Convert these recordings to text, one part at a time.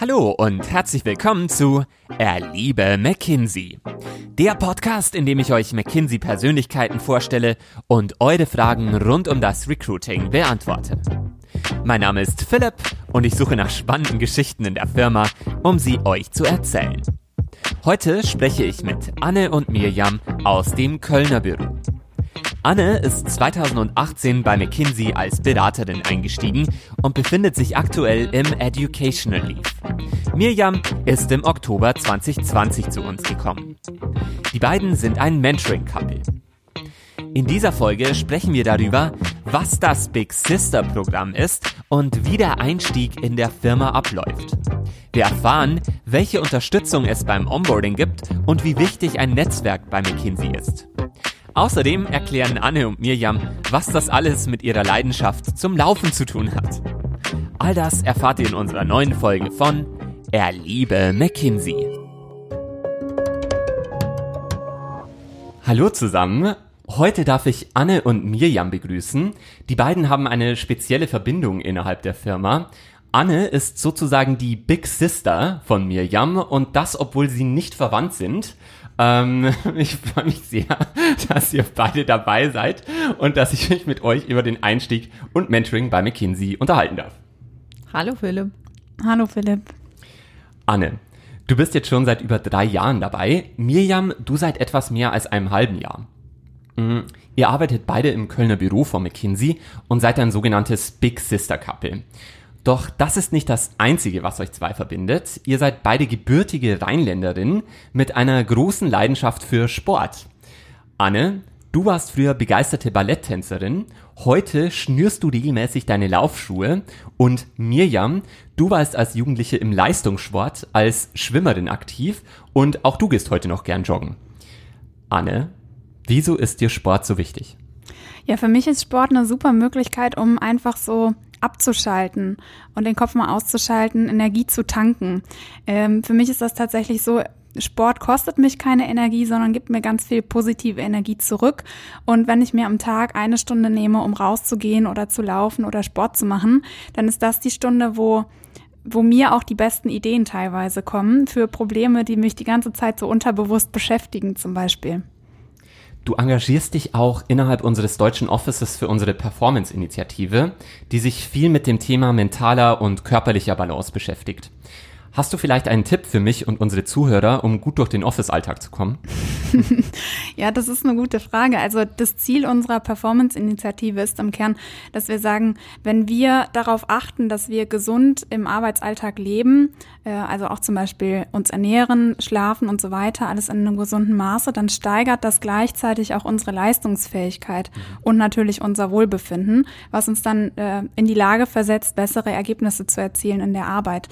Hallo und herzlich willkommen zu Erliebe McKinsey. Der Podcast, in dem ich euch McKinsey Persönlichkeiten vorstelle und eure Fragen rund um das Recruiting beantworte. Mein Name ist Philipp und ich suche nach spannenden Geschichten in der Firma, um sie euch zu erzählen. Heute spreche ich mit Anne und Mirjam aus dem Kölner Büro. Anne ist 2018 bei McKinsey als Beraterin eingestiegen und befindet sich aktuell im Educational Leave. Mirjam ist im Oktober 2020 zu uns gekommen. Die beiden sind ein Mentoring-Couple. In dieser Folge sprechen wir darüber, was das Big Sister Programm ist und wie der Einstieg in der Firma abläuft. Wir erfahren, welche Unterstützung es beim Onboarding gibt und wie wichtig ein Netzwerk bei McKinsey ist. Außerdem erklären Anne und Mirjam, was das alles mit ihrer Leidenschaft zum Laufen zu tun hat. All das erfahrt ihr in unserer neuen Folge von Erliebe McKinsey. Hallo zusammen. Heute darf ich Anne und Mirjam begrüßen. Die beiden haben eine spezielle Verbindung innerhalb der Firma. Anne ist sozusagen die Big Sister von Mirjam und das, obwohl sie nicht verwandt sind. Ähm, ich freue mich sehr, dass ihr beide dabei seid und dass ich mich mit euch über den Einstieg und Mentoring bei McKinsey unterhalten darf. Hallo Philipp. Hallo Philipp. Anne, du bist jetzt schon seit über drei Jahren dabei. Mirjam, du seit etwas mehr als einem halben Jahr. Mhm. Ihr arbeitet beide im Kölner Büro von McKinsey und seid ein sogenanntes Big Sister Couple. Doch das ist nicht das Einzige, was euch zwei verbindet. Ihr seid beide gebürtige Rheinländerinnen mit einer großen Leidenschaft für Sport. Anne, du warst früher begeisterte Balletttänzerin, heute schnürst du regelmäßig deine Laufschuhe und Mirjam, du warst als Jugendliche im Leistungssport als Schwimmerin aktiv und auch du gehst heute noch gern joggen. Anne, wieso ist dir Sport so wichtig? Ja, für mich ist Sport eine super Möglichkeit, um einfach so abzuschalten und den Kopf mal auszuschalten, Energie zu tanken. Ähm, für mich ist das tatsächlich so, Sport kostet mich keine Energie, sondern gibt mir ganz viel positive Energie zurück. Und wenn ich mir am Tag eine Stunde nehme, um rauszugehen oder zu laufen oder Sport zu machen, dann ist das die Stunde, wo wo mir auch die besten Ideen teilweise kommen für Probleme, die mich die ganze Zeit so unterbewusst beschäftigen zum Beispiel. Du engagierst dich auch innerhalb unseres deutschen Offices für unsere Performance-Initiative, die sich viel mit dem Thema mentaler und körperlicher Balance beschäftigt. Hast du vielleicht einen Tipp für mich und unsere Zuhörer, um gut durch den Office-Alltag zu kommen? ja, das ist eine gute Frage. Also das Ziel unserer Performance-Initiative ist im Kern, dass wir sagen, wenn wir darauf achten, dass wir gesund im Arbeitsalltag leben, äh, also auch zum Beispiel uns ernähren, schlafen und so weiter, alles in einem gesunden Maße, dann steigert das gleichzeitig auch unsere Leistungsfähigkeit mhm. und natürlich unser Wohlbefinden, was uns dann äh, in die Lage versetzt, bessere Ergebnisse zu erzielen in der Arbeit.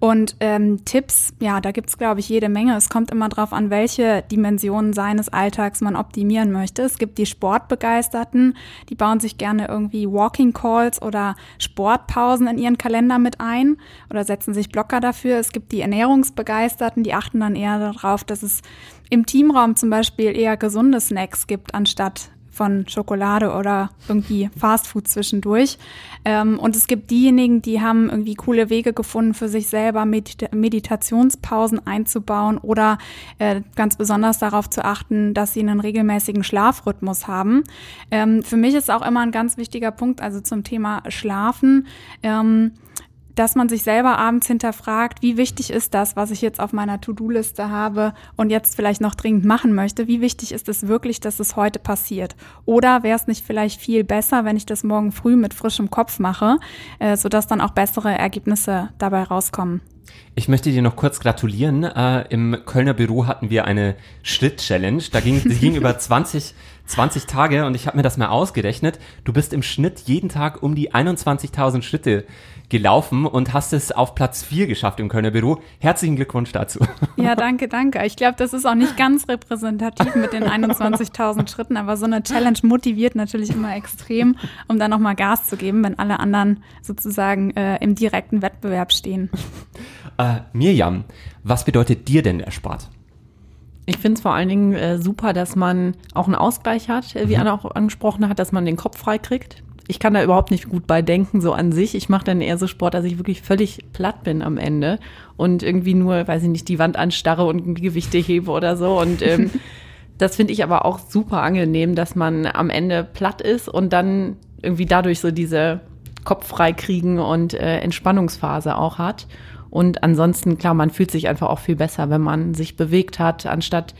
Und ähm, Tipps, ja, da gibt's glaube ich, jede Menge. Es kommt immer drauf an, welche Dimensionen seines Alltags man optimieren möchte. Es gibt die Sportbegeisterten, die bauen sich gerne irgendwie Walking Calls oder Sportpausen in ihren Kalender mit ein oder setzen sich Blocker dafür. Es gibt die Ernährungsbegeisterten, die achten dann eher darauf, dass es im Teamraum zum Beispiel eher gesunde Snacks gibt, anstatt von Schokolade oder irgendwie Fastfood zwischendurch. Ähm, und es gibt diejenigen, die haben irgendwie coole Wege gefunden, für sich selber Medita Meditationspausen einzubauen oder äh, ganz besonders darauf zu achten, dass sie einen regelmäßigen Schlafrhythmus haben. Ähm, für mich ist auch immer ein ganz wichtiger Punkt, also zum Thema Schlafen. Ähm, dass man sich selber abends hinterfragt, wie wichtig ist das, was ich jetzt auf meiner To-Do-Liste habe und jetzt vielleicht noch dringend machen möchte, wie wichtig ist es wirklich, dass es heute passiert? Oder wäre es nicht vielleicht viel besser, wenn ich das morgen früh mit frischem Kopf mache, äh, sodass dann auch bessere Ergebnisse dabei rauskommen? Ich möchte dir noch kurz gratulieren. Äh, Im Kölner Büro hatten wir eine Schritt-Challenge. Da ging, die ging über 20, 20 Tage und ich habe mir das mal ausgerechnet. Du bist im Schnitt jeden Tag um die 21.000 Schritte gelaufen und hast es auf Platz 4 geschafft im Kölner Büro. Herzlichen Glückwunsch dazu. Ja, danke, danke. Ich glaube, das ist auch nicht ganz repräsentativ mit den 21.000 Schritten, aber so eine Challenge motiviert natürlich immer extrem, um dann nochmal Gas zu geben, wenn alle anderen sozusagen äh, im direkten Wettbewerb stehen. Äh, Mirjam, was bedeutet dir denn der Sport? Ich finde es vor allen Dingen äh, super, dass man auch einen Ausgleich hat, äh, wie mhm. Anna auch angesprochen hat, dass man den Kopf frei kriegt ich kann da überhaupt nicht gut bei denken, so an sich. Ich mache dann eher so Sport, dass ich wirklich völlig platt bin am Ende und irgendwie nur, weiß ich nicht, die Wand anstarre und Gewichte hebe oder so. Und ähm, das finde ich aber auch super angenehm, dass man am Ende platt ist und dann irgendwie dadurch so diese Kopf frei kriegen und äh, Entspannungsphase auch hat. Und ansonsten, klar, man fühlt sich einfach auch viel besser, wenn man sich bewegt hat, anstatt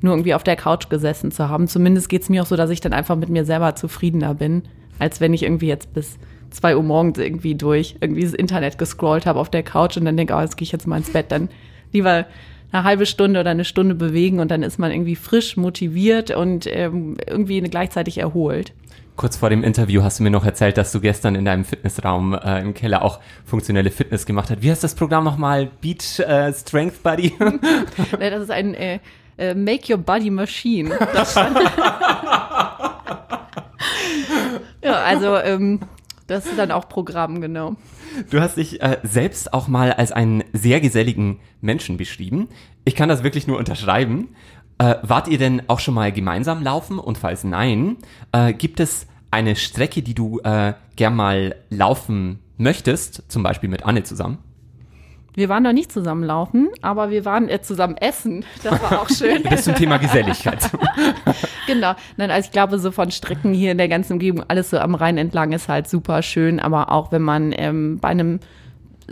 nur irgendwie auf der Couch gesessen zu haben. Zumindest geht es mir auch so, dass ich dann einfach mit mir selber zufriedener bin, als wenn ich irgendwie jetzt bis zwei Uhr morgens irgendwie durch irgendwie das Internet gescrollt habe auf der Couch und dann denke, oh, jetzt gehe ich jetzt mal ins Bett. Dann lieber eine halbe Stunde oder eine Stunde bewegen und dann ist man irgendwie frisch, motiviert und ähm, irgendwie gleichzeitig erholt. Kurz vor dem Interview hast du mir noch erzählt, dass du gestern in deinem Fitnessraum äh, im Keller auch funktionelle Fitness gemacht hast. Wie heißt das Programm nochmal? Beat äh, Strength Buddy? das ist ein äh, äh, Make Your Body Machine. ja, also ähm, das ist dann auch Programm, genau. Du hast dich äh, selbst auch mal als einen sehr geselligen Menschen beschrieben. Ich kann das wirklich nur unterschreiben. Äh, wart ihr denn auch schon mal gemeinsam laufen? Und falls nein, äh, gibt es eine Strecke, die du äh, gern mal laufen möchtest, zum Beispiel mit Anne zusammen? Wir waren noch nicht zusammen laufen, aber wir waren äh, zusammen essen. Das war auch schön. das zum Thema Geselligkeit. genau. Nein, also ich glaube, so von Strecken hier in der ganzen Umgebung, alles so am Rhein entlang ist halt super schön. Aber auch wenn man ähm, bei einem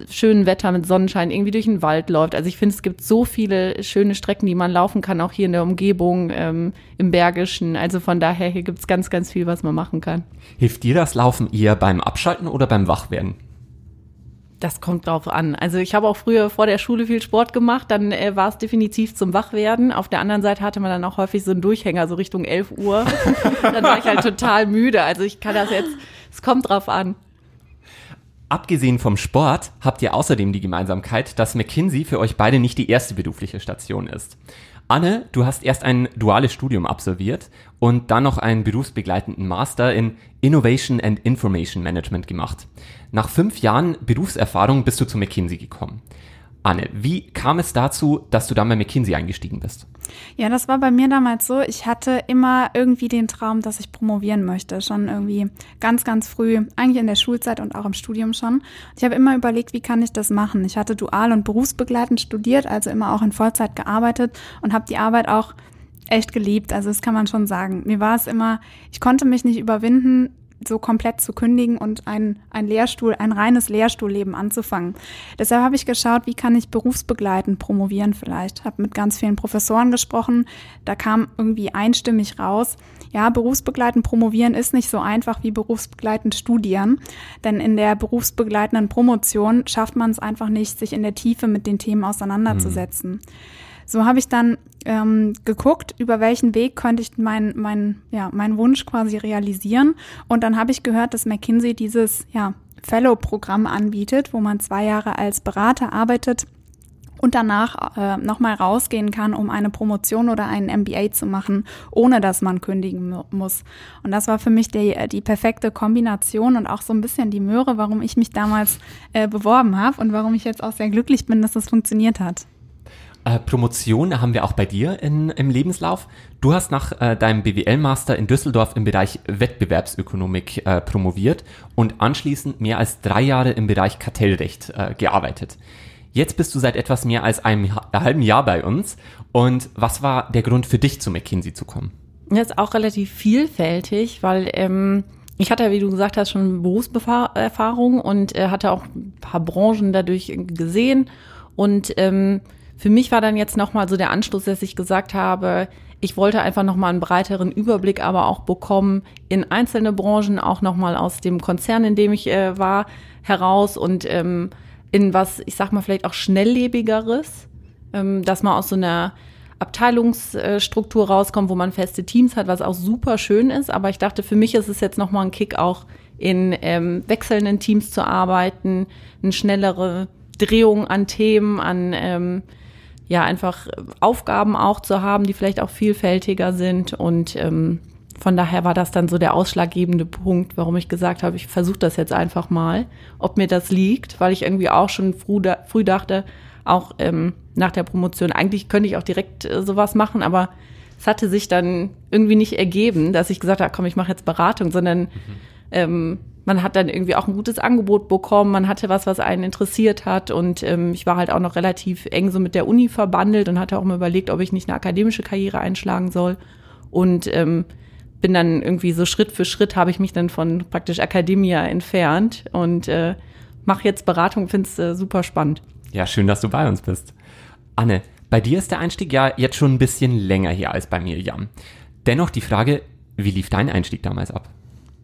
schönen Wetter mit Sonnenschein irgendwie durch den Wald läuft. Also ich finde, es gibt so viele schöne Strecken, die man laufen kann, auch hier in der Umgebung, ähm, im Bergischen. Also von daher, hier gibt es ganz, ganz viel, was man machen kann. Hilft dir das Laufen eher beim Abschalten oder beim Wachwerden? Das kommt drauf an. Also ich habe auch früher vor der Schule viel Sport gemacht, dann äh, war es definitiv zum Wachwerden. Auf der anderen Seite hatte man dann auch häufig so einen Durchhänger, so Richtung 11 Uhr. dann war ich halt total müde. Also ich kann das jetzt, es kommt drauf an. Abgesehen vom Sport habt ihr außerdem die Gemeinsamkeit, dass McKinsey für euch beide nicht die erste berufliche Station ist. Anne, du hast erst ein duales Studium absolviert und dann noch einen berufsbegleitenden Master in Innovation and Information Management gemacht. Nach fünf Jahren Berufserfahrung bist du zu McKinsey gekommen. Anne, wie kam es dazu, dass du dann bei McKinsey eingestiegen bist? Ja, das war bei mir damals so. Ich hatte immer irgendwie den Traum, dass ich promovieren möchte. Schon irgendwie ganz, ganz früh, eigentlich in der Schulzeit und auch im Studium schon. Ich habe immer überlegt, wie kann ich das machen? Ich hatte dual und berufsbegleitend studiert, also immer auch in Vollzeit gearbeitet und habe die Arbeit auch echt geliebt. Also das kann man schon sagen. Mir war es immer, ich konnte mich nicht überwinden, so komplett zu kündigen und ein, ein Lehrstuhl, ein reines Lehrstuhlleben anzufangen. Deshalb habe ich geschaut, wie kann ich berufsbegleitend promovieren vielleicht. Habe mit ganz vielen Professoren gesprochen. Da kam irgendwie einstimmig raus, ja, berufsbegleitend promovieren ist nicht so einfach wie berufsbegleitend studieren. Denn in der berufsbegleitenden Promotion schafft man es einfach nicht, sich in der Tiefe mit den Themen auseinanderzusetzen. Mhm. So habe ich dann ähm, geguckt, über welchen Weg könnte ich meinen mein, ja, mein Wunsch quasi realisieren. Und dann habe ich gehört, dass McKinsey dieses ja, Fellow-Programm anbietet, wo man zwei Jahre als Berater arbeitet und danach äh, nochmal rausgehen kann, um eine Promotion oder einen MBA zu machen, ohne dass man kündigen muss. Und das war für mich die, die perfekte Kombination und auch so ein bisschen die Möhre, warum ich mich damals äh, beworben habe und warum ich jetzt auch sehr glücklich bin, dass das funktioniert hat. Äh, Promotion haben wir auch bei dir in, im Lebenslauf. Du hast nach äh, deinem BWL-Master in Düsseldorf im Bereich Wettbewerbsökonomik äh, promoviert und anschließend mehr als drei Jahre im Bereich Kartellrecht äh, gearbeitet. Jetzt bist du seit etwas mehr als einem halben Jahr bei uns. Und was war der Grund für dich, zu McKinsey zu kommen? Das ist auch relativ vielfältig, weil ähm, ich hatte, wie du gesagt hast, schon Berufserfahrung und äh, hatte auch ein paar Branchen dadurch gesehen und ähm, für mich war dann jetzt nochmal so der Anschluss, dass ich gesagt habe, ich wollte einfach nochmal einen breiteren Überblick aber auch bekommen in einzelne Branchen, auch nochmal aus dem Konzern, in dem ich äh, war, heraus und ähm, in was, ich sag mal, vielleicht auch schnelllebigeres, ähm, dass man aus so einer Abteilungsstruktur rauskommt, wo man feste Teams hat, was auch super schön ist. Aber ich dachte, für mich ist es jetzt nochmal ein Kick, auch in ähm, wechselnden Teams zu arbeiten, eine schnellere Drehung an Themen, an ähm, ja einfach Aufgaben auch zu haben, die vielleicht auch vielfältiger sind. Und ähm, von daher war das dann so der ausschlaggebende Punkt, warum ich gesagt habe, ich versuche das jetzt einfach mal, ob mir das liegt, weil ich irgendwie auch schon früh, da, früh dachte, auch ähm, nach der Promotion, eigentlich könnte ich auch direkt äh, sowas machen, aber es hatte sich dann irgendwie nicht ergeben, dass ich gesagt habe, komm, ich mache jetzt Beratung, sondern mhm. ähm, man hat dann irgendwie auch ein gutes Angebot bekommen, man hatte was, was einen interessiert hat und ähm, ich war halt auch noch relativ eng so mit der Uni verbandelt und hatte auch mal überlegt, ob ich nicht eine akademische Karriere einschlagen soll und ähm, bin dann irgendwie so Schritt für Schritt habe ich mich dann von praktisch Akademia entfernt und äh, mache jetzt Beratung, finde es äh, super spannend. Ja, schön, dass du bei uns bist. Anne, bei dir ist der Einstieg ja jetzt schon ein bisschen länger her als bei mir, Jan. Dennoch die Frage, wie lief dein Einstieg damals ab?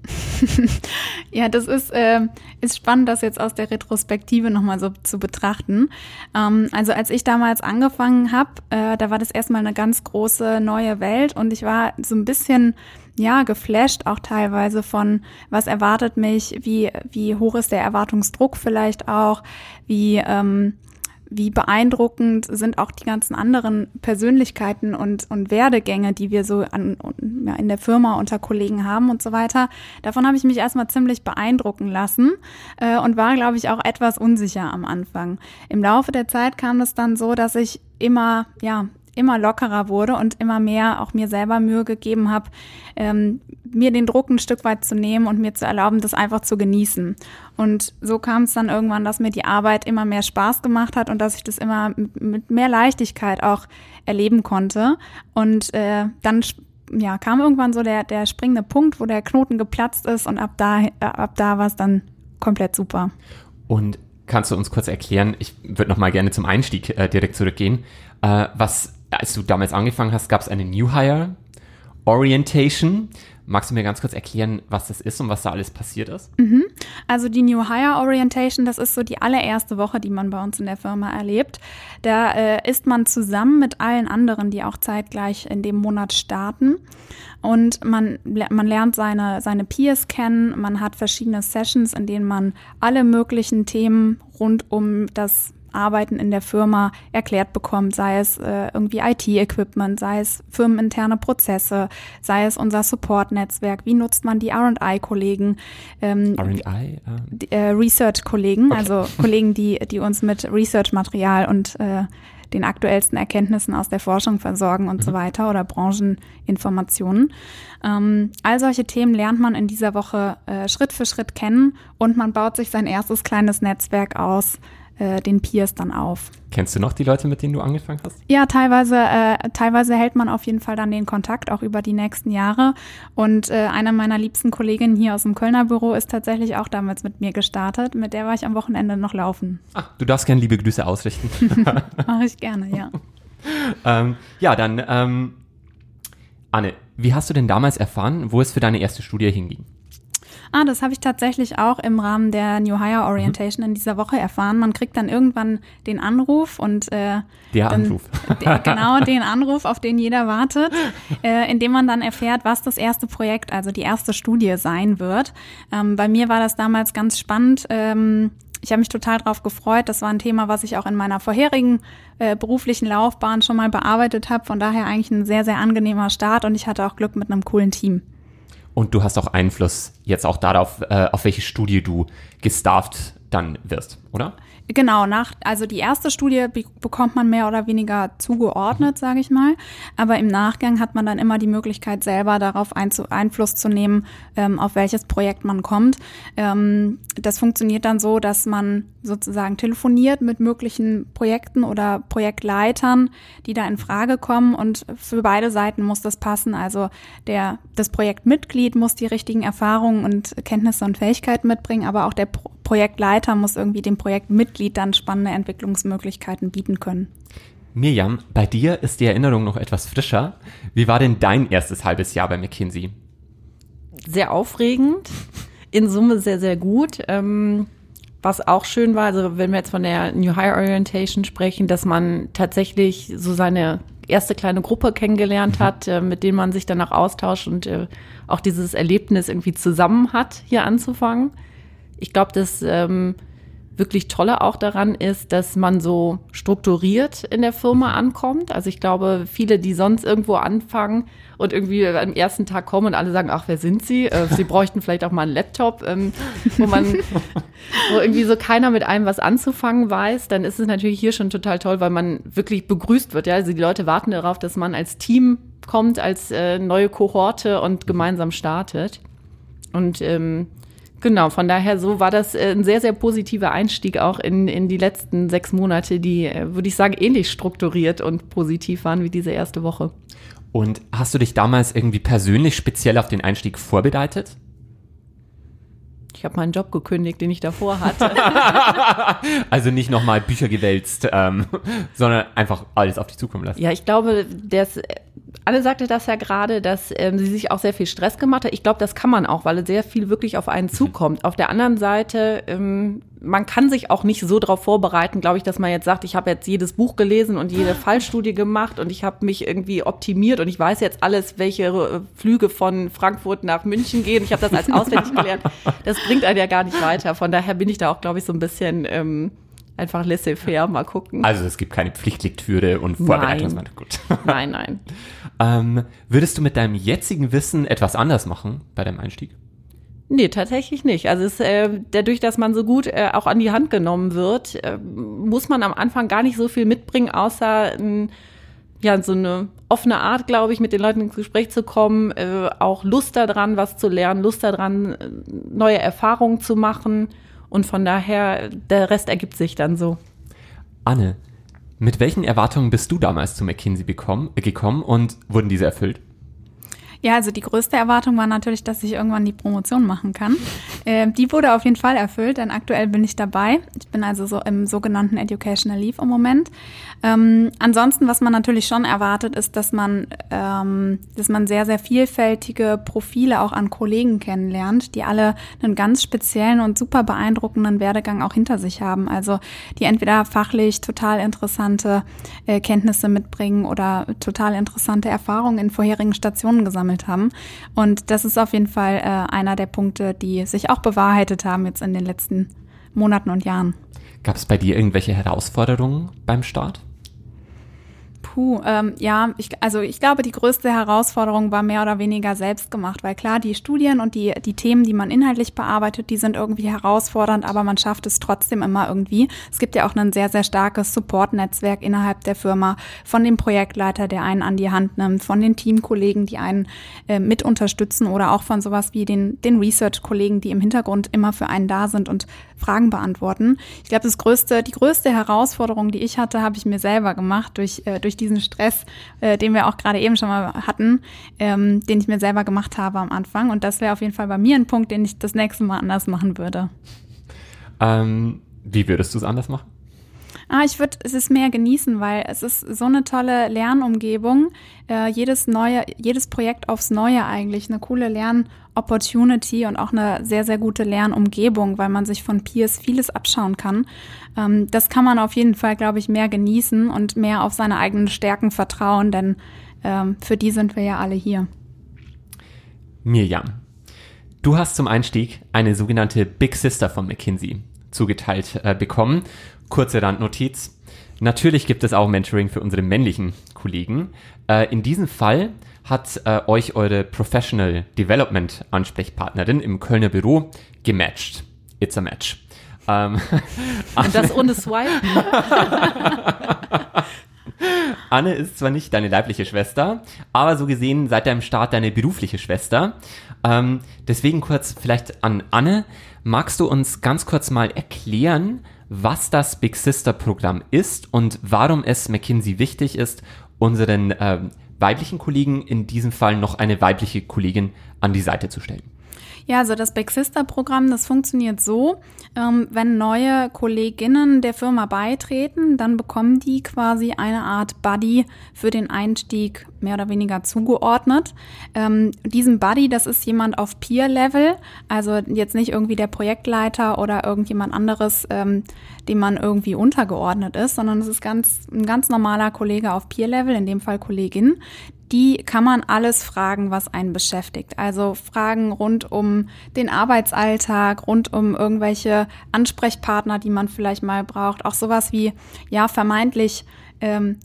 ja, das ist, äh, ist spannend, das jetzt aus der Retrospektive nochmal so zu betrachten. Ähm, also als ich damals angefangen habe, äh, da war das erstmal eine ganz große neue Welt und ich war so ein bisschen ja, geflasht auch teilweise von, was erwartet mich, wie, wie hoch ist der Erwartungsdruck vielleicht auch, wie, ähm, wie beeindruckend sind auch die ganzen anderen Persönlichkeiten und, und Werdegänge, die wir so an, ja, in der Firma unter Kollegen haben und so weiter. Davon habe ich mich erstmal ziemlich beeindrucken lassen äh, und war, glaube ich, auch etwas unsicher am Anfang. Im Laufe der Zeit kam es dann so, dass ich immer, ja, immer lockerer wurde und immer mehr auch mir selber Mühe gegeben habe, ähm, mir den Druck ein Stück weit zu nehmen und mir zu erlauben, das einfach zu genießen. Und so kam es dann irgendwann, dass mir die Arbeit immer mehr Spaß gemacht hat und dass ich das immer mit mehr Leichtigkeit auch erleben konnte. Und äh, dann ja, kam irgendwann so der, der springende Punkt, wo der Knoten geplatzt ist und ab da, äh, da war es dann komplett super. Und kannst du uns kurz erklären, ich würde noch mal gerne zum Einstieg äh, direkt zurückgehen, äh, was, als du damals angefangen hast, gab es eine New Hire Orientation. Magst du mir ganz kurz erklären, was das ist und was da alles passiert ist? Mhm. Also die New Hire Orientation, das ist so die allererste Woche, die man bei uns in der Firma erlebt. Da äh, ist man zusammen mit allen anderen, die auch zeitgleich in dem Monat starten. Und man, man lernt seine, seine Peers kennen, man hat verschiedene Sessions, in denen man alle möglichen Themen rund um das Arbeiten in der Firma erklärt bekommt, sei es äh, irgendwie IT-Equipment, sei es firmeninterne Prozesse, sei es unser Support-Netzwerk, wie nutzt man die R&I-Kollegen, ähm, R&I? Uh. Äh, Research-Kollegen, okay. also Kollegen, die, die uns mit Research-Material und äh, den aktuellsten Erkenntnissen aus der Forschung versorgen und mhm. so weiter oder Brancheninformationen. Ähm, all solche Themen lernt man in dieser Woche äh, Schritt für Schritt kennen und man baut sich sein erstes kleines Netzwerk aus, äh, den Peers dann auf. Kennst du noch die Leute, mit denen du angefangen hast? Ja, teilweise, äh, teilweise hält man auf jeden Fall dann den Kontakt, auch über die nächsten Jahre. Und äh, eine meiner liebsten Kolleginnen hier aus dem Kölner Büro ist tatsächlich auch damals mit mir gestartet. Mit der war ich am Wochenende noch laufen. Ach, du darfst gerne liebe Grüße ausrichten. Mache ich gerne, ja. ähm, ja, dann, ähm, Anne, wie hast du denn damals erfahren, wo es für deine erste Studie hinging? Ah, das habe ich tatsächlich auch im Rahmen der New Hire Orientation mhm. in dieser Woche erfahren. Man kriegt dann irgendwann den Anruf und äh, der dann, Anruf. genau den Anruf, auf den jeder wartet, äh, indem man dann erfährt, was das erste Projekt, also die erste Studie sein wird. Ähm, bei mir war das damals ganz spannend. Ähm, ich habe mich total darauf gefreut. Das war ein Thema, was ich auch in meiner vorherigen äh, beruflichen Laufbahn schon mal bearbeitet habe. Von daher eigentlich ein sehr, sehr angenehmer Start und ich hatte auch Glück mit einem coolen Team. Und du hast auch Einfluss jetzt auch darauf, äh, auf welche Studie du gestafft dann wirst, oder? Genau, nach, also die erste Studie be bekommt man mehr oder weniger zugeordnet, sage ich mal. Aber im Nachgang hat man dann immer die Möglichkeit, selber darauf Einzu Einfluss zu nehmen, ähm, auf welches Projekt man kommt. Ähm, das funktioniert dann so, dass man sozusagen telefoniert mit möglichen Projekten oder Projektleitern, die da in Frage kommen. Und für beide Seiten muss das passen. Also der, das Projektmitglied muss die richtigen Erfahrungen und Kenntnisse und Fähigkeiten mitbringen, aber auch der Pro Projektleiter muss irgendwie dem Projektmitglied dann spannende Entwicklungsmöglichkeiten bieten können. Mirjam, bei dir ist die Erinnerung noch etwas frischer. Wie war denn dein erstes halbes Jahr bei McKinsey? Sehr aufregend, in Summe sehr, sehr gut. Ähm, was auch schön war, also wenn wir jetzt von der New Hire Orientation sprechen, dass man tatsächlich so seine erste kleine Gruppe kennengelernt mhm. hat, äh, mit denen man sich danach austauscht und äh, auch dieses Erlebnis irgendwie zusammen hat, hier anzufangen. Ich glaube, das ähm, wirklich Tolle auch daran ist, dass man so strukturiert in der Firma ankommt. Also ich glaube, viele, die sonst irgendwo anfangen und irgendwie am ersten Tag kommen und alle sagen, ach, wer sind sie? Äh, sie bräuchten vielleicht auch mal einen Laptop, ähm, wo man, wo irgendwie so keiner mit einem was anzufangen weiß, dann ist es natürlich hier schon total toll, weil man wirklich begrüßt wird. Ja, also die Leute warten darauf, dass man als Team kommt, als äh, neue Kohorte und gemeinsam startet. Und ähm, genau, von daher so war das äh, ein sehr, sehr positiver Einstieg auch in, in die letzten sechs Monate, die, äh, würde ich sagen, ähnlich strukturiert und positiv waren wie diese erste Woche. Und hast du dich damals irgendwie persönlich speziell auf den Einstieg vorbereitet? Ich habe meinen Job gekündigt, den ich davor hatte. also nicht nochmal Bücher gewälzt, ähm, sondern einfach alles auf dich zukommen lassen. Ja, ich glaube, das, Anne sagte das ja gerade, dass ähm, sie sich auch sehr viel Stress gemacht hat. Ich glaube, das kann man auch, weil sehr viel wirklich auf einen mhm. zukommt. Auf der anderen Seite, ähm, man kann sich auch nicht so darauf vorbereiten, glaube ich, dass man jetzt sagt, ich habe jetzt jedes Buch gelesen und jede Fallstudie gemacht und ich habe mich irgendwie optimiert und ich weiß jetzt alles, welche äh, Flüge von Frankfurt nach München gehen. Ich habe das als auswendig gelernt. Das bringt einen ja gar nicht weiter. Von daher bin ich da auch, glaube ich, so ein bisschen ähm, einfach laissez-faire mal gucken. Also es gibt keine Pflichtlektüre und Vorbereitungsmatte. Gut. Nein, nein. ähm, würdest du mit deinem jetzigen Wissen etwas anders machen bei deinem Einstieg? Nee, tatsächlich nicht. Also es, äh, dadurch, dass man so gut äh, auch an die Hand genommen wird, äh, muss man am Anfang gar nicht so viel mitbringen, außer äh, ja so eine offene Art, glaube ich, mit den Leuten ins Gespräch zu kommen, äh, auch Lust daran, was zu lernen, Lust daran, äh, neue Erfahrungen zu machen. Und von daher, der Rest ergibt sich dann so. Anne, mit welchen Erwartungen bist du damals zu McKinsey bekommen, gekommen und wurden diese erfüllt? Ja, also die größte Erwartung war natürlich, dass ich irgendwann die Promotion machen kann. Äh, die wurde auf jeden Fall erfüllt, denn aktuell bin ich dabei. Ich bin also so im sogenannten Educational Leave im Moment. Ähm, ansonsten, was man natürlich schon erwartet, ist, dass man, ähm, dass man sehr, sehr vielfältige Profile auch an Kollegen kennenlernt, die alle einen ganz speziellen und super beeindruckenden Werdegang auch hinter sich haben. Also die entweder fachlich total interessante äh, Kenntnisse mitbringen oder total interessante Erfahrungen in vorherigen Stationen gesammelt haben. Und das ist auf jeden Fall äh, einer der Punkte, die sich auch bewahrheitet haben jetzt in den letzten Monaten und Jahren. Gab es bei dir irgendwelche Herausforderungen beim Start? Puh, ähm, ja, ich, also ich glaube, die größte Herausforderung war mehr oder weniger selbst gemacht, weil klar, die Studien und die, die Themen, die man inhaltlich bearbeitet, die sind irgendwie herausfordernd, aber man schafft es trotzdem immer irgendwie. Es gibt ja auch ein sehr, sehr starkes Support-Netzwerk innerhalb der Firma von dem Projektleiter, der einen an die Hand nimmt, von den Teamkollegen, die einen äh, mit unterstützen oder auch von sowas wie den, den Research-Kollegen, die im Hintergrund immer für einen da sind und Fragen beantworten. Ich glaube, das größte, die größte Herausforderung, die ich hatte, habe ich mir selber gemacht durch, äh, durch diesen Stress, äh, den wir auch gerade eben schon mal hatten, ähm, den ich mir selber gemacht habe am Anfang. Und das wäre auf jeden Fall bei mir ein Punkt, den ich das nächste Mal anders machen würde. Ähm, wie würdest du es anders machen? Ah, ich würde es mehr genießen, weil es ist so eine tolle Lernumgebung. Äh, jedes neue, jedes Projekt aufs Neue eigentlich, eine coole Lernopportunity und auch eine sehr, sehr gute Lernumgebung, weil man sich von Peers vieles abschauen kann. Ähm, das kann man auf jeden Fall, glaube ich, mehr genießen und mehr auf seine eigenen Stärken vertrauen, denn ähm, für die sind wir ja alle hier. Mirjam, du hast zum Einstieg eine sogenannte Big Sister von McKinsey zugeteilt äh, bekommen Kurze Randnotiz. Natürlich gibt es auch Mentoring für unsere männlichen Kollegen. Äh, in diesem Fall hat äh, euch eure Professional Development Ansprechpartnerin im Kölner Büro gematcht. It's a match. Ähm, Und das ohne Swipe? Anne ist zwar nicht deine leibliche Schwester, aber so gesehen seit deinem Start deine berufliche Schwester. Ähm, deswegen kurz vielleicht an Anne. Magst du uns ganz kurz mal erklären, was das Big Sister Programm ist und warum es McKinsey wichtig ist, unseren äh, weiblichen Kollegen in diesem Fall noch eine weibliche Kollegin an die Seite zu stellen. Ja, also das Big Sister Programm, das funktioniert so, ähm, wenn neue Kolleginnen der Firma beitreten, dann bekommen die quasi eine Art Buddy für den Einstieg mehr oder weniger zugeordnet. Ähm, diesen Buddy, das ist jemand auf Peer-Level, also jetzt nicht irgendwie der Projektleiter oder irgendjemand anderes, ähm, dem man irgendwie untergeordnet ist, sondern es ist ganz, ein ganz normaler Kollege auf Peer-Level, in dem Fall Kollegin, die kann man alles fragen, was einen beschäftigt. Also Fragen rund um den Arbeitsalltag, rund um irgendwelche Ansprechpartner, die man vielleicht mal braucht. Auch sowas wie, ja, vermeintlich ähm,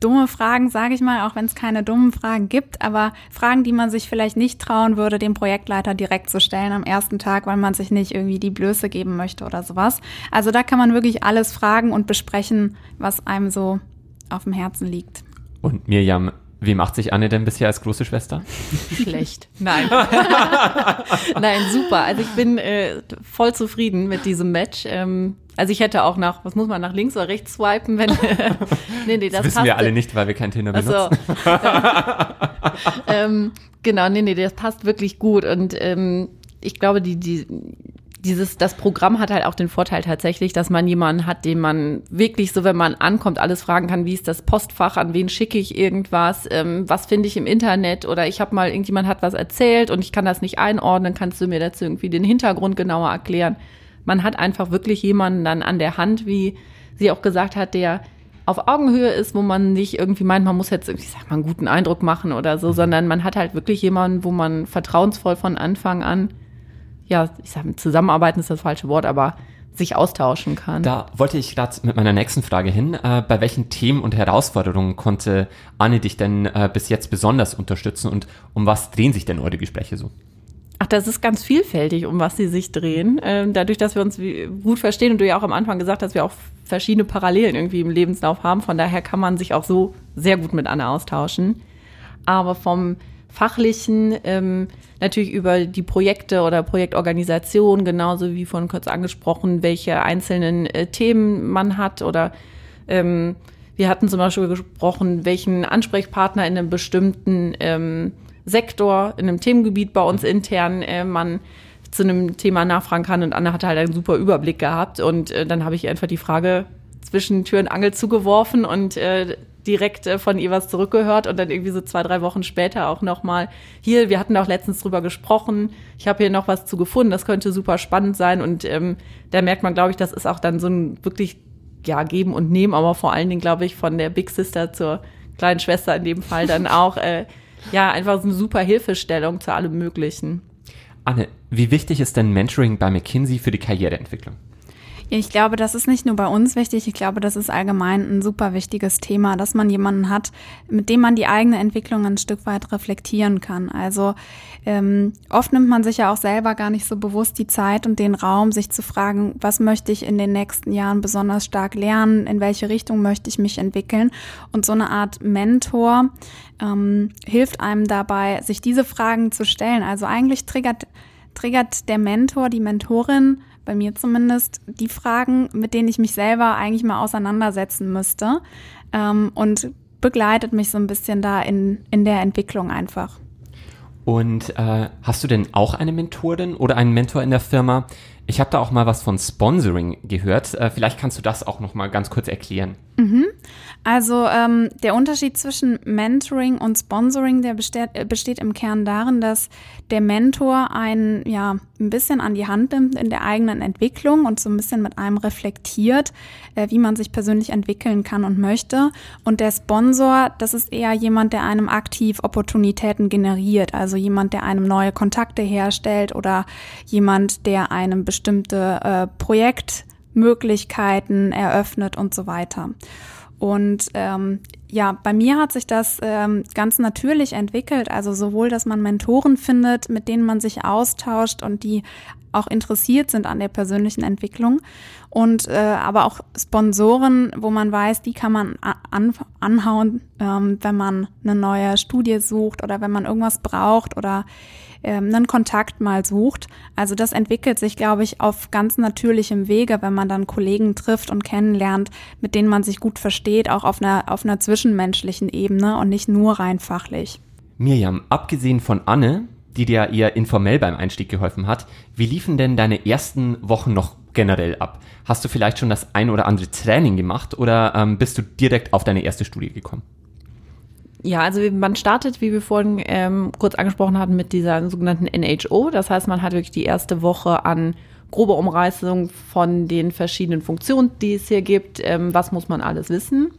dumme Fragen, sage ich mal, auch wenn es keine dummen Fragen gibt, aber Fragen, die man sich vielleicht nicht trauen würde, dem Projektleiter direkt zu stellen am ersten Tag, weil man sich nicht irgendwie die Blöße geben möchte oder sowas. Also da kann man wirklich alles fragen und besprechen, was einem so auf dem Herzen liegt. Und Mirjam, Wie macht sich Anne denn bisher als große Schwester? Schlecht. Nein. Nein, super. Also ich bin äh, voll zufrieden mit diesem Match. Ähm, also ich hätte auch nach, was muss man, nach links oder rechts swipen, wenn. nee, nee, das, das wissen wir alle nicht, weil wir kein Tinder benutzen. Also, ähm, genau, nee, nee, das passt wirklich gut. Und ähm, ich glaube, die, die, dieses, das Programm hat halt auch den Vorteil tatsächlich, dass man jemanden hat, den man wirklich so, wenn man ankommt, alles fragen kann, wie ist das Postfach, an wen schicke ich irgendwas, ähm, was finde ich im Internet oder ich habe mal, irgendjemand hat was erzählt und ich kann das nicht einordnen, kannst du mir dazu irgendwie den Hintergrund genauer erklären. Man hat einfach wirklich jemanden dann an der Hand, wie sie auch gesagt hat, der auf Augenhöhe ist, wo man nicht irgendwie meint, man muss jetzt irgendwie, sag mal, einen guten Eindruck machen oder so, sondern man hat halt wirklich jemanden, wo man vertrauensvoll von Anfang an ja, ich sage, zusammenarbeiten ist das falsche Wort, aber sich austauschen kann. Da wollte ich gerade mit meiner nächsten Frage hin. Äh, bei welchen Themen und Herausforderungen konnte Anne dich denn äh, bis jetzt besonders unterstützen und um was drehen sich denn eure Gespräche so? Ach, das ist ganz vielfältig, um was sie sich drehen. Ähm, dadurch, dass wir uns gut verstehen und du ja auch am Anfang gesagt hast, wir auch verschiedene Parallelen irgendwie im Lebenslauf haben. Von daher kann man sich auch so sehr gut mit Anne austauschen. Aber vom fachlichen, ähm, natürlich über die Projekte oder Projektorganisation, genauso wie von kurz angesprochen, welche einzelnen äh, Themen man hat oder ähm, wir hatten zum Beispiel gesprochen, welchen Ansprechpartner in einem bestimmten ähm, Sektor, in einem Themengebiet bei uns intern äh, man zu einem Thema nachfragen kann und Anna hatte halt einen super Überblick gehabt und äh, dann habe ich einfach die Frage zwischen Tür und Angel zugeworfen und äh, direkt äh, von ihr was zurückgehört und dann irgendwie so zwei, drei Wochen später auch nochmal, hier, wir hatten auch letztens drüber gesprochen, ich habe hier noch was zu gefunden, das könnte super spannend sein und ähm, da merkt man, glaube ich, das ist auch dann so ein wirklich, ja, geben und nehmen, aber vor allen Dingen, glaube ich, von der Big Sister zur kleinen Schwester in dem Fall dann auch, äh, ja, einfach so eine super Hilfestellung zu allem Möglichen. Anne, wie wichtig ist denn Mentoring bei McKinsey für die Karriereentwicklung? Ich glaube, das ist nicht nur bei uns wichtig, ich glaube, das ist allgemein ein super wichtiges Thema, dass man jemanden hat, mit dem man die eigene Entwicklung ein Stück weit reflektieren kann. Also ähm, oft nimmt man sich ja auch selber gar nicht so bewusst die Zeit und den Raum, sich zu fragen, was möchte ich in den nächsten Jahren besonders stark lernen, in welche Richtung möchte ich mich entwickeln. Und so eine Art Mentor ähm, hilft einem dabei, sich diese Fragen zu stellen. Also eigentlich triggert triggert der Mentor, die Mentorin bei mir zumindest, die Fragen, mit denen ich mich selber eigentlich mal auseinandersetzen müsste ähm, und begleitet mich so ein bisschen da in, in der Entwicklung einfach. Und äh, hast du denn auch eine Mentorin oder einen Mentor in der Firma? Ich habe da auch mal was von Sponsoring gehört. Äh, vielleicht kannst du das auch noch mal ganz kurz erklären. Mhm. Also ähm, der Unterschied zwischen Mentoring und Sponsoring, der besteht, äh, besteht im Kern darin, dass der Mentor einen ja ein bisschen an die Hand nimmt in der eigenen Entwicklung und so ein bisschen mit einem reflektiert, äh, wie man sich persönlich entwickeln kann und möchte. Und der Sponsor, das ist eher jemand, der einem aktiv Opportunitäten generiert, also jemand, der einem neue Kontakte herstellt oder jemand, der einem bestimmte äh, Projektmöglichkeiten eröffnet und so weiter. Und ähm, ja, bei mir hat sich das ähm, ganz natürlich entwickelt. Also sowohl, dass man Mentoren findet, mit denen man sich austauscht und die auch interessiert sind an der persönlichen Entwicklung. Und äh, aber auch Sponsoren, wo man weiß, die kann man an, anhauen, ähm, wenn man eine neue Studie sucht oder wenn man irgendwas braucht oder ähm, einen Kontakt mal sucht. Also das entwickelt sich, glaube ich, auf ganz natürlichem Wege, wenn man dann Kollegen trifft und kennenlernt, mit denen man sich gut versteht, auch auf einer, auf einer zwischenmenschlichen Ebene und nicht nur rein fachlich. Mirjam, abgesehen von Anne, die dir eher informell beim Einstieg geholfen hat, wie liefen denn deine ersten Wochen noch generell ab? Hast du vielleicht schon das ein oder andere Training gemacht oder ähm, bist du direkt auf deine erste Studie gekommen? Ja, also man startet, wie wir vorhin ähm, kurz angesprochen hatten, mit dieser sogenannten NHO. Das heißt, man hat wirklich die erste Woche an grobe Umreißung von den verschiedenen Funktionen, die es hier gibt. Ähm, was muss man alles wissen?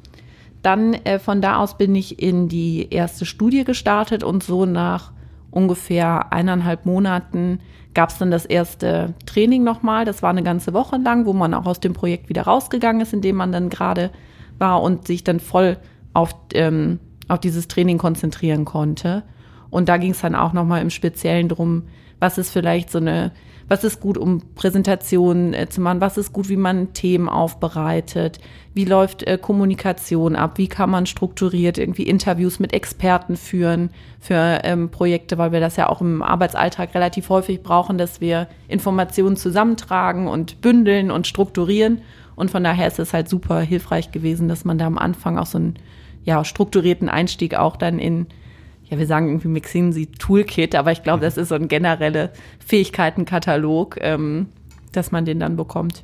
Dann äh, von da aus bin ich in die erste Studie gestartet und so nach ungefähr eineinhalb Monaten gab es dann das erste Training nochmal. Das war eine ganze Woche lang, wo man auch aus dem Projekt wieder rausgegangen ist, in dem man dann gerade war und sich dann voll auf ähm, auf dieses Training konzentrieren konnte. Und da ging es dann auch nochmal im Speziellen drum, was ist vielleicht so eine, was ist gut, um Präsentationen äh, zu machen, was ist gut, wie man Themen aufbereitet, wie läuft äh, Kommunikation ab, wie kann man strukturiert irgendwie Interviews mit Experten führen für ähm, Projekte, weil wir das ja auch im Arbeitsalltag relativ häufig brauchen, dass wir Informationen zusammentragen und bündeln und strukturieren. Und von daher ist es halt super hilfreich gewesen, dass man da am Anfang auch so einen ja, strukturierten Einstieg auch dann in ja, wir sagen irgendwie McKinsey Toolkit, aber ich glaube, das ist so ein genereller Fähigkeitenkatalog, ähm, dass man den dann bekommt.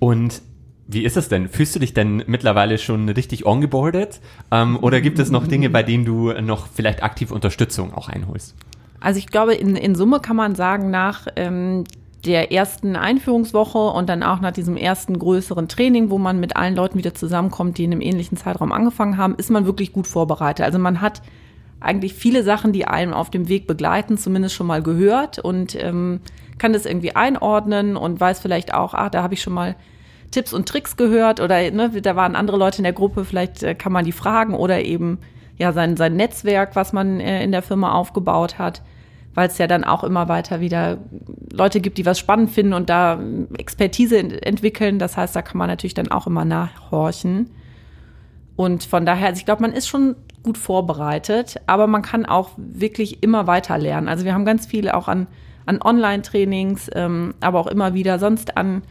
Und wie ist es denn? Fühlst du dich denn mittlerweile schon richtig ongeboardet? Ähm, oder gibt es noch Dinge, bei denen du noch vielleicht aktiv Unterstützung auch einholst? Also ich glaube, in, in Summe kann man sagen, nach ähm, der ersten Einführungswoche und dann auch nach diesem ersten größeren Training, wo man mit allen Leuten wieder zusammenkommt, die in einem ähnlichen Zeitraum angefangen haben, ist man wirklich gut vorbereitet. Also man hat eigentlich viele Sachen, die einem auf dem Weg begleiten, zumindest schon mal gehört und ähm, kann das irgendwie einordnen und weiß vielleicht auch, ah, da habe ich schon mal Tipps und Tricks gehört oder ne, da waren andere Leute in der Gruppe, vielleicht äh, kann man die fragen oder eben ja sein, sein Netzwerk, was man äh, in der Firma aufgebaut hat, weil es ja dann auch immer weiter wieder Leute gibt, die was spannend finden und da Expertise entwickeln. Das heißt, da kann man natürlich dann auch immer nachhorchen. Und von daher, also ich glaube, man ist schon gut vorbereitet, aber man kann auch wirklich immer weiter lernen. Also wir haben ganz viele auch an, an Online-Trainings, ähm, aber auch immer wieder sonst an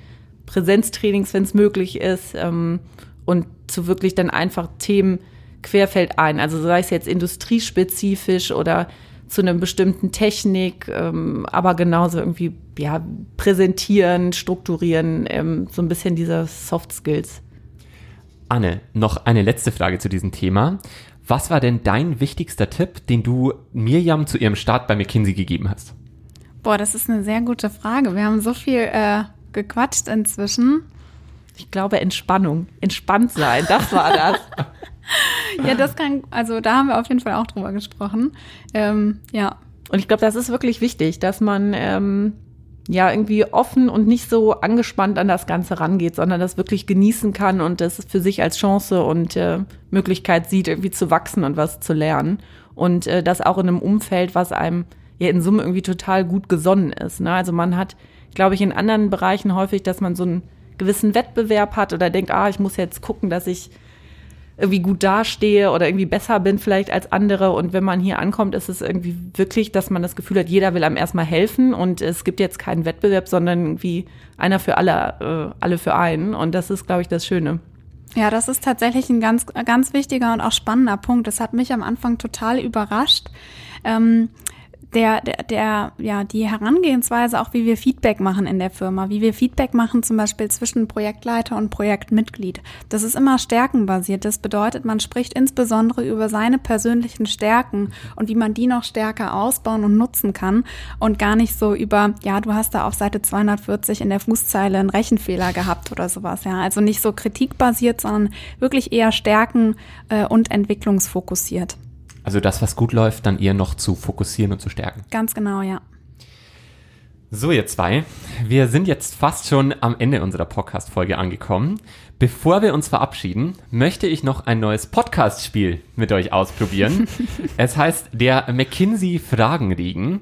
Präsenztrainings, wenn es möglich ist, ähm, und zu wirklich dann einfach Themen querfeld ein. Also sei es jetzt industriespezifisch oder zu einer bestimmten Technik, ähm, aber genauso irgendwie ja präsentieren, strukturieren, ähm, so ein bisschen diese Soft Skills. Anne, noch eine letzte Frage zu diesem Thema. Was war denn dein wichtigster Tipp, den du Mirjam zu ihrem Start bei McKinsey gegeben hast? Boah, das ist eine sehr gute Frage. Wir haben so viel äh, gequatscht inzwischen. Ich glaube Entspannung, entspannt sein, das war das. ja, das kann, also da haben wir auf jeden Fall auch drüber gesprochen. Ähm, ja. Und ich glaube, das ist wirklich wichtig, dass man ähm, ja irgendwie offen und nicht so angespannt an das Ganze rangeht, sondern das wirklich genießen kann und das für sich als Chance und äh, Möglichkeit sieht, irgendwie zu wachsen und was zu lernen. Und äh, das auch in einem Umfeld, was einem ja in Summe irgendwie total gut gesonnen ist. Ne? Also man hat, glaube ich, in anderen Bereichen häufig, dass man so einen gewissen Wettbewerb hat oder denkt, ah, ich muss jetzt gucken, dass ich irgendwie gut dastehe oder irgendwie besser bin vielleicht als andere. Und wenn man hier ankommt, ist es irgendwie wirklich, dass man das Gefühl hat, jeder will einem erstmal helfen und es gibt jetzt keinen Wettbewerb, sondern irgendwie einer für alle, äh, alle für einen. Und das ist, glaube ich, das Schöne. Ja, das ist tatsächlich ein ganz, ganz wichtiger und auch spannender Punkt. Das hat mich am Anfang total überrascht. Ähm, der, der, der, ja, die Herangehensweise, auch wie wir Feedback machen in der Firma, wie wir Feedback machen zum Beispiel zwischen Projektleiter und Projektmitglied. Das ist immer stärkenbasiert. Das bedeutet, man spricht insbesondere über seine persönlichen Stärken und wie man die noch stärker ausbauen und nutzen kann und gar nicht so über, ja, du hast da auf Seite 240 in der Fußzeile einen Rechenfehler gehabt oder sowas. Ja, also nicht so kritikbasiert, sondern wirklich eher Stärken äh, und entwicklungsfokussiert. Also das, was gut läuft, dann eher noch zu fokussieren und zu stärken. Ganz genau, ja. So, ihr zwei, wir sind jetzt fast schon am Ende unserer Podcast-Folge angekommen. Bevor wir uns verabschieden, möchte ich noch ein neues Podcast-Spiel mit euch ausprobieren. es heißt der McKinsey Fragenregen.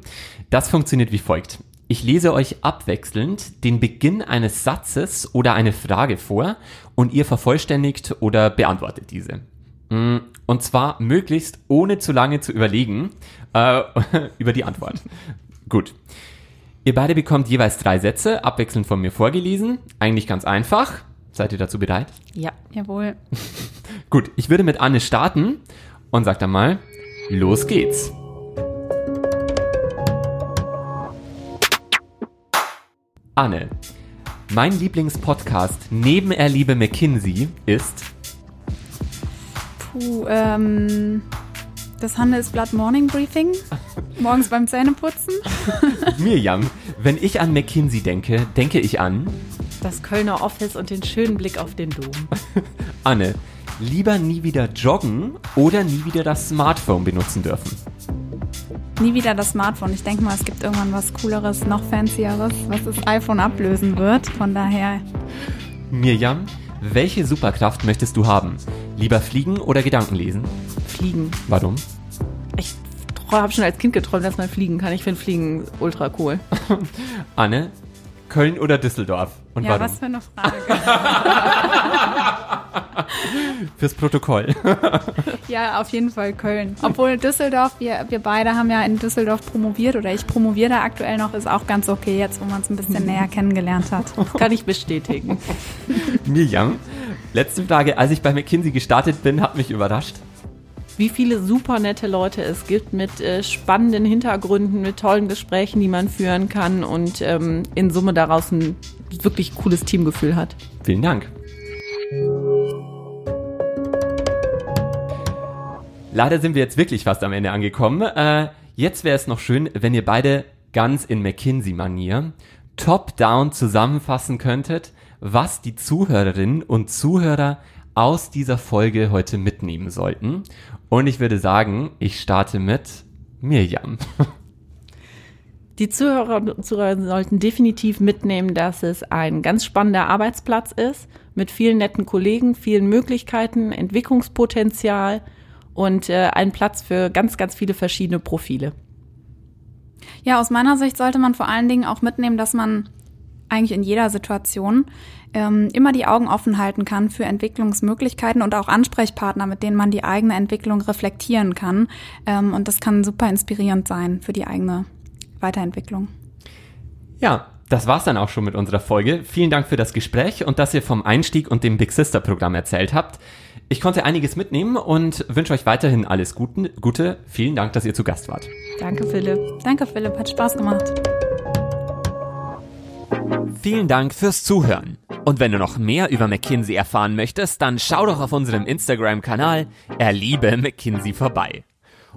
Das funktioniert wie folgt. Ich lese euch abwechselnd den Beginn eines Satzes oder eine Frage vor und ihr vervollständigt oder beantwortet diese. Mm, und zwar möglichst ohne zu lange zu überlegen äh, über die Antwort. Gut. Ihr beide bekommt jeweils drei Sätze, abwechselnd von mir vorgelesen. Eigentlich ganz einfach. Seid ihr dazu bereit? Ja, jawohl. Gut, ich würde mit Anne starten und sag dann mal, los geht's. Anne, mein Lieblingspodcast neben Erliebe McKinsey ist Puh, ähm, das Handelsblatt Morning Briefing. Morgens beim Zähneputzen. Mirjam, wenn ich an McKinsey denke, denke ich an. Das Kölner Office und den schönen Blick auf den Dom. Anne, lieber nie wieder joggen oder nie wieder das Smartphone benutzen dürfen? Nie wieder das Smartphone. Ich denke mal, es gibt irgendwann was Cooleres, noch fancieres, was das iPhone ablösen wird. Von daher. Mirjam, welche Superkraft möchtest du haben? Lieber fliegen oder Gedanken lesen? Fliegen. Warum? Ich habe schon als Kind geträumt, dass man fliegen kann. Ich finde Fliegen ultra cool. Anne, Köln oder Düsseldorf? Und ja, warum? was für eine Frage. Fürs Protokoll. ja, auf jeden Fall Köln. Obwohl Düsseldorf, wir, wir beide haben ja in Düsseldorf promoviert oder ich promoviere da aktuell noch, ist auch ganz okay jetzt, wo man es ein bisschen näher kennengelernt hat. Kann ich bestätigen. Mirjam, letzte Frage. Als ich bei McKinsey gestartet bin, hat mich überrascht wie viele super nette Leute es gibt mit äh, spannenden Hintergründen, mit tollen Gesprächen, die man führen kann und ähm, in Summe daraus ein wirklich cooles Teamgefühl hat. Vielen Dank. Leider sind wir jetzt wirklich fast am Ende angekommen. Äh, jetzt wäre es noch schön, wenn ihr beide ganz in McKinsey-Manier top-down zusammenfassen könntet, was die Zuhörerinnen und Zuhörer aus dieser Folge heute mitnehmen sollten. Und ich würde sagen, ich starte mit Mirjam. Die Zuhörer und Zuhörer sollten definitiv mitnehmen, dass es ein ganz spannender Arbeitsplatz ist, mit vielen netten Kollegen, vielen Möglichkeiten, Entwicklungspotenzial und äh, ein Platz für ganz, ganz viele verschiedene Profile. Ja, aus meiner Sicht sollte man vor allen Dingen auch mitnehmen, dass man eigentlich in jeder Situation ähm, immer die Augen offen halten kann für Entwicklungsmöglichkeiten und auch Ansprechpartner, mit denen man die eigene Entwicklung reflektieren kann. Ähm, und das kann super inspirierend sein für die eigene Weiterentwicklung. Ja, das war's dann auch schon mit unserer Folge. Vielen Dank für das Gespräch und dass ihr vom Einstieg und dem Big Sister Programm erzählt habt. Ich konnte einiges mitnehmen und wünsche euch weiterhin alles Gute. Vielen Dank, dass ihr zu Gast wart. Danke, Philipp. Danke, Philipp. Hat Spaß gemacht. Vielen Dank fürs Zuhören. Und wenn du noch mehr über McKinsey erfahren möchtest, dann schau doch auf unserem Instagram-Kanal Erliebe McKinsey vorbei.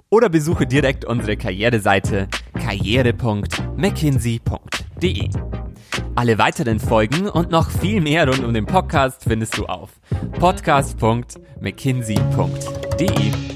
Oder besuche direkt unsere Karriereseite karriere.mckinsey.de. Alle weiteren Folgen und noch viel mehr rund um den Podcast findest du auf podcast.mckinsey.de.